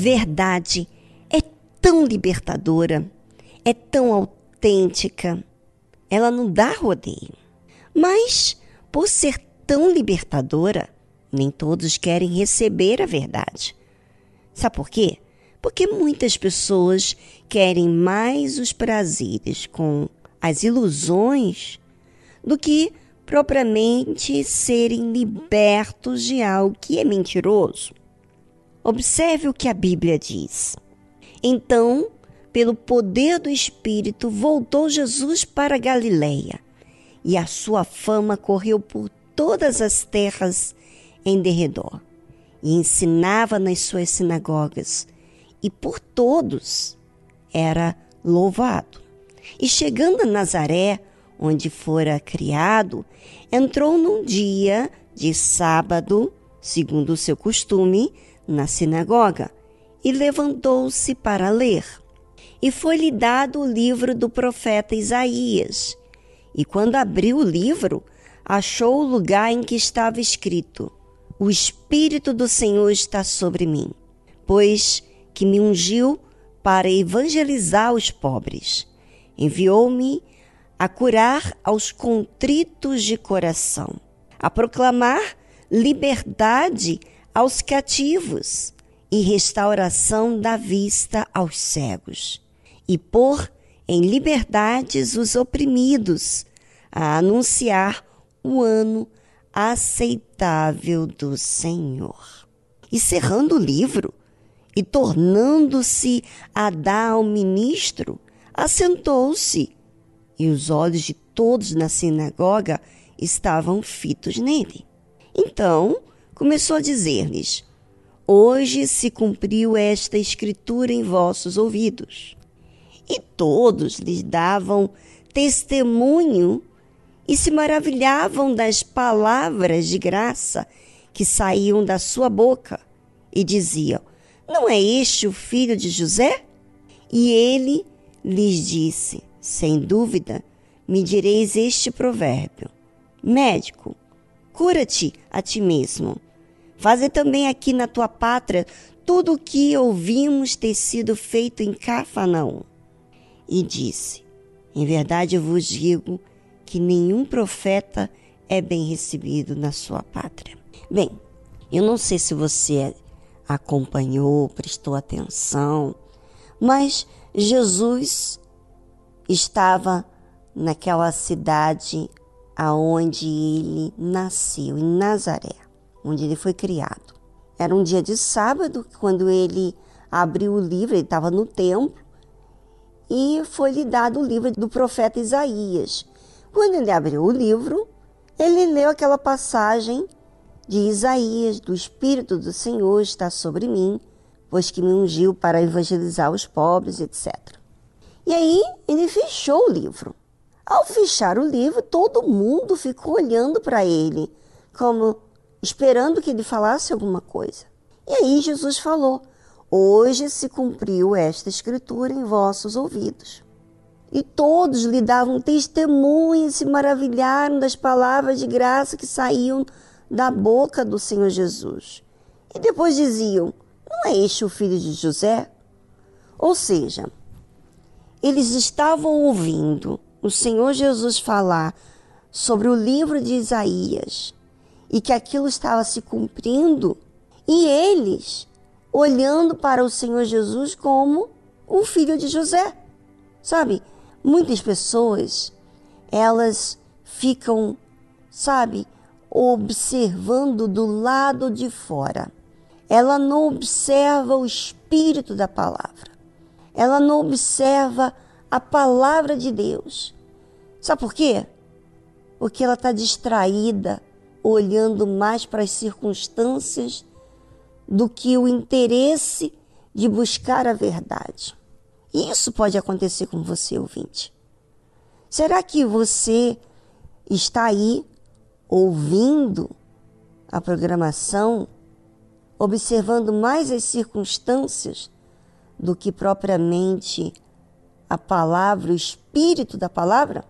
verdade é tão libertadora, é tão autêntica, ela não dá rodeio. Mas, por ser tão libertadora, nem todos querem receber a verdade. Sabe por quê? Porque muitas pessoas querem mais os prazeres com as ilusões do que propriamente serem libertos de algo que é mentiroso. Observe o que a Bíblia diz. Então, pelo poder do Espírito, voltou Jesus para Galiléia, e a sua fama correu por todas as terras em derredor, e ensinava nas suas sinagogas, e por todos era louvado. E chegando a Nazaré, onde fora criado, entrou num dia de sábado, segundo o seu costume, na sinagoga, e levantou-se para ler. E foi-lhe dado o livro do profeta Isaías. E quando abriu o livro, achou o lugar em que estava escrito: O Espírito do Senhor está sobre mim, pois que me ungiu para evangelizar os pobres. Enviou-me a curar aos contritos de coração, a proclamar liberdade aos cativos e restauração da vista aos cegos, e pôr em liberdades os oprimidos, a anunciar o ano aceitável do Senhor. E cerrando o livro e tornando-se a dar ao ministro, assentou-se e os olhos de todos na sinagoga estavam fitos nele. Então começou a dizer-lhes: Hoje se cumpriu esta escritura em vossos ouvidos. E todos lhes davam testemunho e se maravilhavam das palavras de graça que saíam da sua boca e diziam: Não é este o filho de José? E ele lhes disse: sem dúvida, me direis este provérbio: Médico, cura-te a ti mesmo. Faze também aqui na tua pátria tudo o que ouvimos ter sido feito em Cafarnaum. E disse: Em verdade vos digo que nenhum profeta é bem recebido na sua pátria. Bem, eu não sei se você acompanhou, prestou atenção, mas Jesus estava naquela cidade aonde ele nasceu, em Nazaré, onde ele foi criado. Era um dia de sábado, quando ele abriu o livro, ele estava no templo, e foi-lhe dado o livro do profeta Isaías. Quando ele abriu o livro, ele leu aquela passagem de Isaías: Do Espírito do Senhor está sobre mim, pois que me ungiu para evangelizar os pobres, etc. E aí ele fechou o livro. Ao fechar o livro, todo mundo ficou olhando para ele, como esperando que ele falasse alguma coisa. E aí Jesus falou: Hoje se cumpriu esta escritura em vossos ouvidos. E todos lhe davam testemunho e se maravilharam das palavras de graça que saíam da boca do Senhor Jesus. E depois diziam: Não é este o filho de José? Ou seja, eles estavam ouvindo o Senhor Jesus falar sobre o livro de Isaías e que aquilo estava se cumprindo, e eles olhando para o Senhor Jesus como o filho de José. Sabe, muitas pessoas elas ficam, sabe, observando do lado de fora. Ela não observa o espírito da palavra ela não observa a palavra de Deus. Sabe por quê? Porque ela está distraída, olhando mais para as circunstâncias do que o interesse de buscar a verdade. E isso pode acontecer com você, ouvinte. Será que você está aí ouvindo a programação, observando mais as circunstâncias do que propriamente a palavra, o espírito da palavra?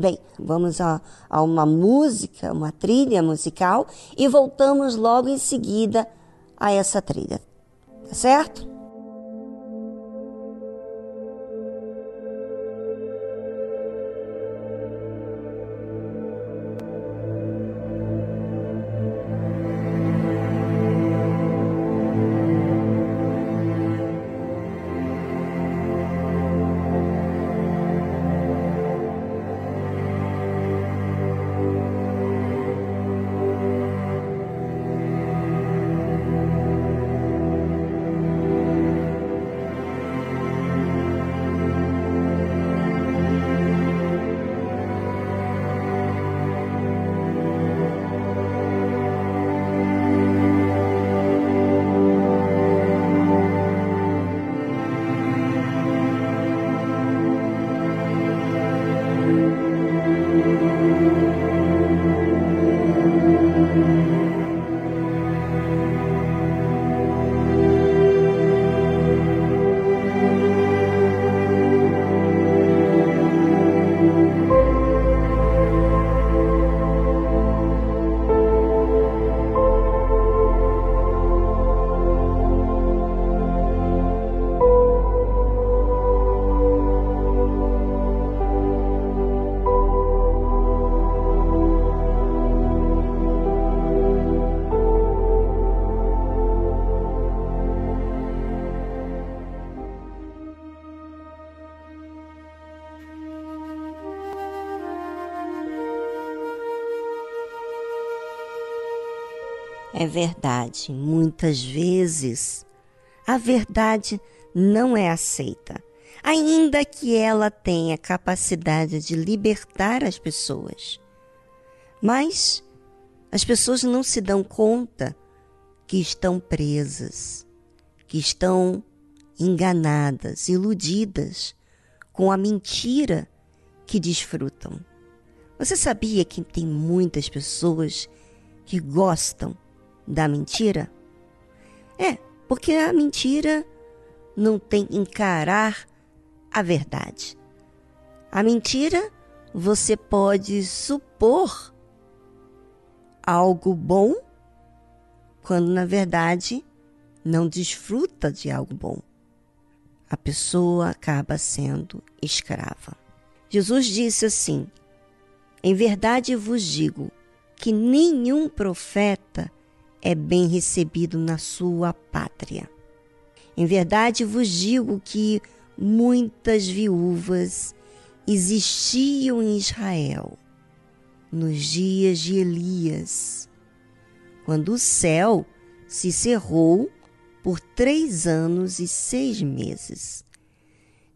Bem, vamos a, a uma música, uma trilha musical e voltamos logo em seguida a essa trilha. Tá certo? É verdade, muitas vezes a verdade não é aceita, ainda que ela tenha capacidade de libertar as pessoas. Mas as pessoas não se dão conta que estão presas, que estão enganadas, iludidas com a mentira que desfrutam. Você sabia que tem muitas pessoas que gostam da mentira? É, porque a mentira não tem encarar a verdade. A mentira você pode supor algo bom quando na verdade não desfruta de algo bom. A pessoa acaba sendo escrava. Jesus disse assim: Em verdade vos digo que nenhum profeta é bem recebido na sua pátria. Em verdade vos digo que muitas viúvas existiam em Israel nos dias de Elias, quando o céu se cerrou por três anos e seis meses,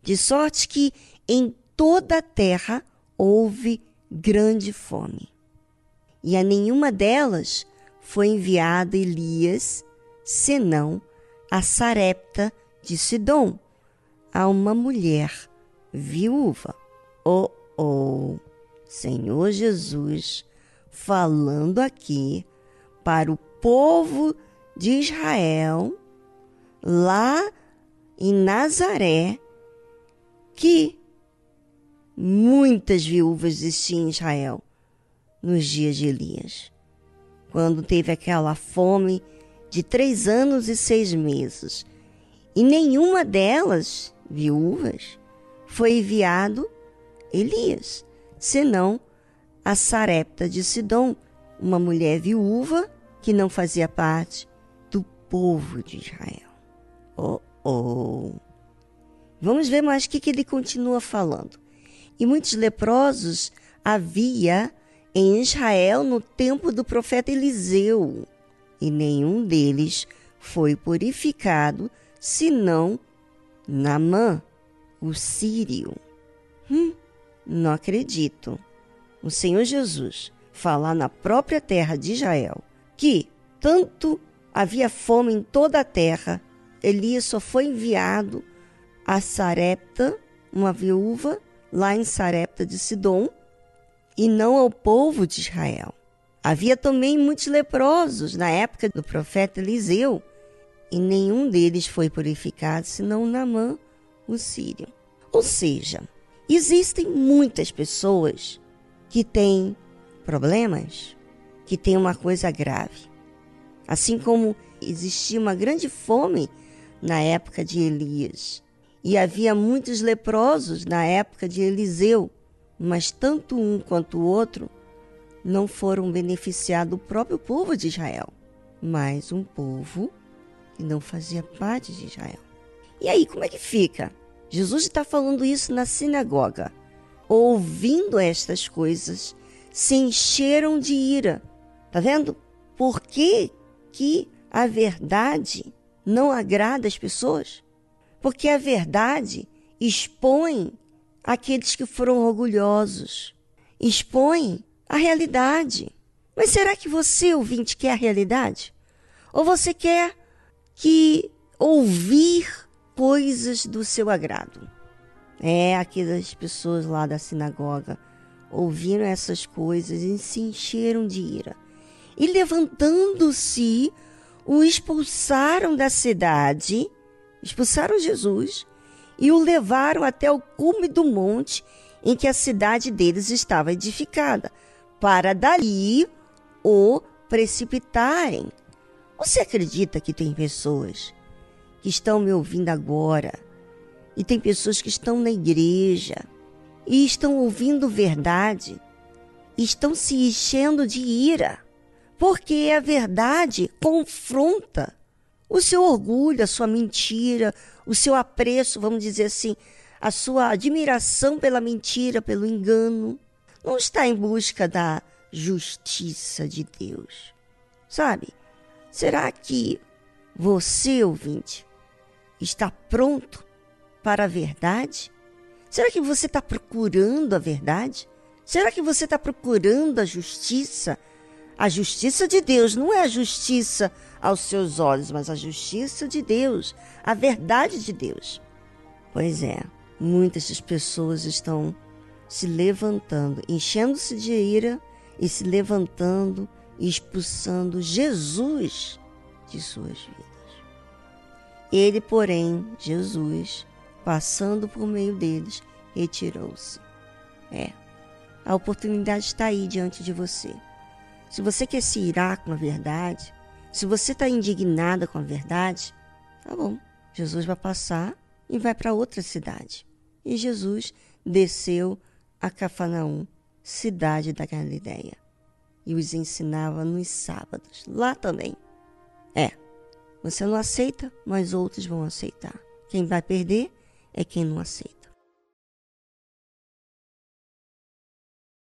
de sorte que em toda a terra houve grande fome, e a nenhuma delas foi enviado Elias, senão a Sarepta de Sidom, a uma mulher viúva. Oh, oh, Senhor Jesus, falando aqui para o povo de Israel, lá em Nazaré, que muitas viúvas existiam em Israel nos dias de Elias quando teve aquela fome de três anos e seis meses. E nenhuma delas, viúvas, foi enviado Elias, senão a Sarepta de Sidom, uma mulher viúva que não fazia parte do povo de Israel. Oh, oh. Vamos ver mais o que, que ele continua falando. E muitos leprosos havia em Israel no tempo do profeta Eliseu, e nenhum deles foi purificado, senão Namã, o sírio. Hum, não acredito. O Senhor Jesus falar na própria terra de Israel que tanto havia fome em toda a terra, Elias só foi enviado a Sarepta, uma viúva, lá em Sarepta de Sidom, e não ao povo de Israel. Havia também muitos leprosos na época do profeta Eliseu, e nenhum deles foi purificado, senão Naamã, o sírio. Ou seja, existem muitas pessoas que têm problemas, que têm uma coisa grave. Assim como existia uma grande fome na época de Elias. E havia muitos leprosos na época de Eliseu, mas tanto um quanto o outro não foram beneficiados o próprio povo de Israel, mas um povo que não fazia parte de Israel. E aí, como é que fica? Jesus está falando isso na sinagoga. Ouvindo estas coisas, se encheram de ira. Tá vendo? Por que, que a verdade não agrada as pessoas? Porque a verdade expõe aqueles que foram orgulhosos, expõe a realidade. Mas será que você, ouvinte, quer a realidade? Ou você quer que ouvir coisas do seu agrado? É, aquelas pessoas lá da sinagoga ouviram essas coisas e se encheram de ira. E levantando-se, o expulsaram da cidade, expulsaram Jesus e o levaram até o cume do monte em que a cidade deles estava edificada, para dali o precipitarem. Você acredita que tem pessoas que estão me ouvindo agora e tem pessoas que estão na igreja e estão ouvindo verdade, estão se enchendo de ira, porque a verdade confronta o seu orgulho, a sua mentira, o seu apreço, vamos dizer assim, a sua admiração pela mentira, pelo engano. Não está em busca da justiça de Deus. Sabe? Será que você, ouvinte, está pronto para a verdade? Será que você está procurando a verdade? Será que você está procurando a justiça? A justiça de Deus não é a justiça aos seus olhos, mas a justiça de Deus, a verdade de Deus. Pois é, muitas pessoas estão se levantando, enchendo-se de ira e se levantando e expulsando Jesus de suas vidas. Ele, porém, Jesus, passando por meio deles, retirou-se. É, a oportunidade está aí diante de você. Se você quer se irar com a verdade, se você está indignada com a verdade, tá bom. Jesus vai passar e vai para outra cidade. E Jesus desceu a Cafarnaum, cidade da Galileia, e os ensinava nos sábados, lá também. É, você não aceita, mas outros vão aceitar. Quem vai perder é quem não aceita.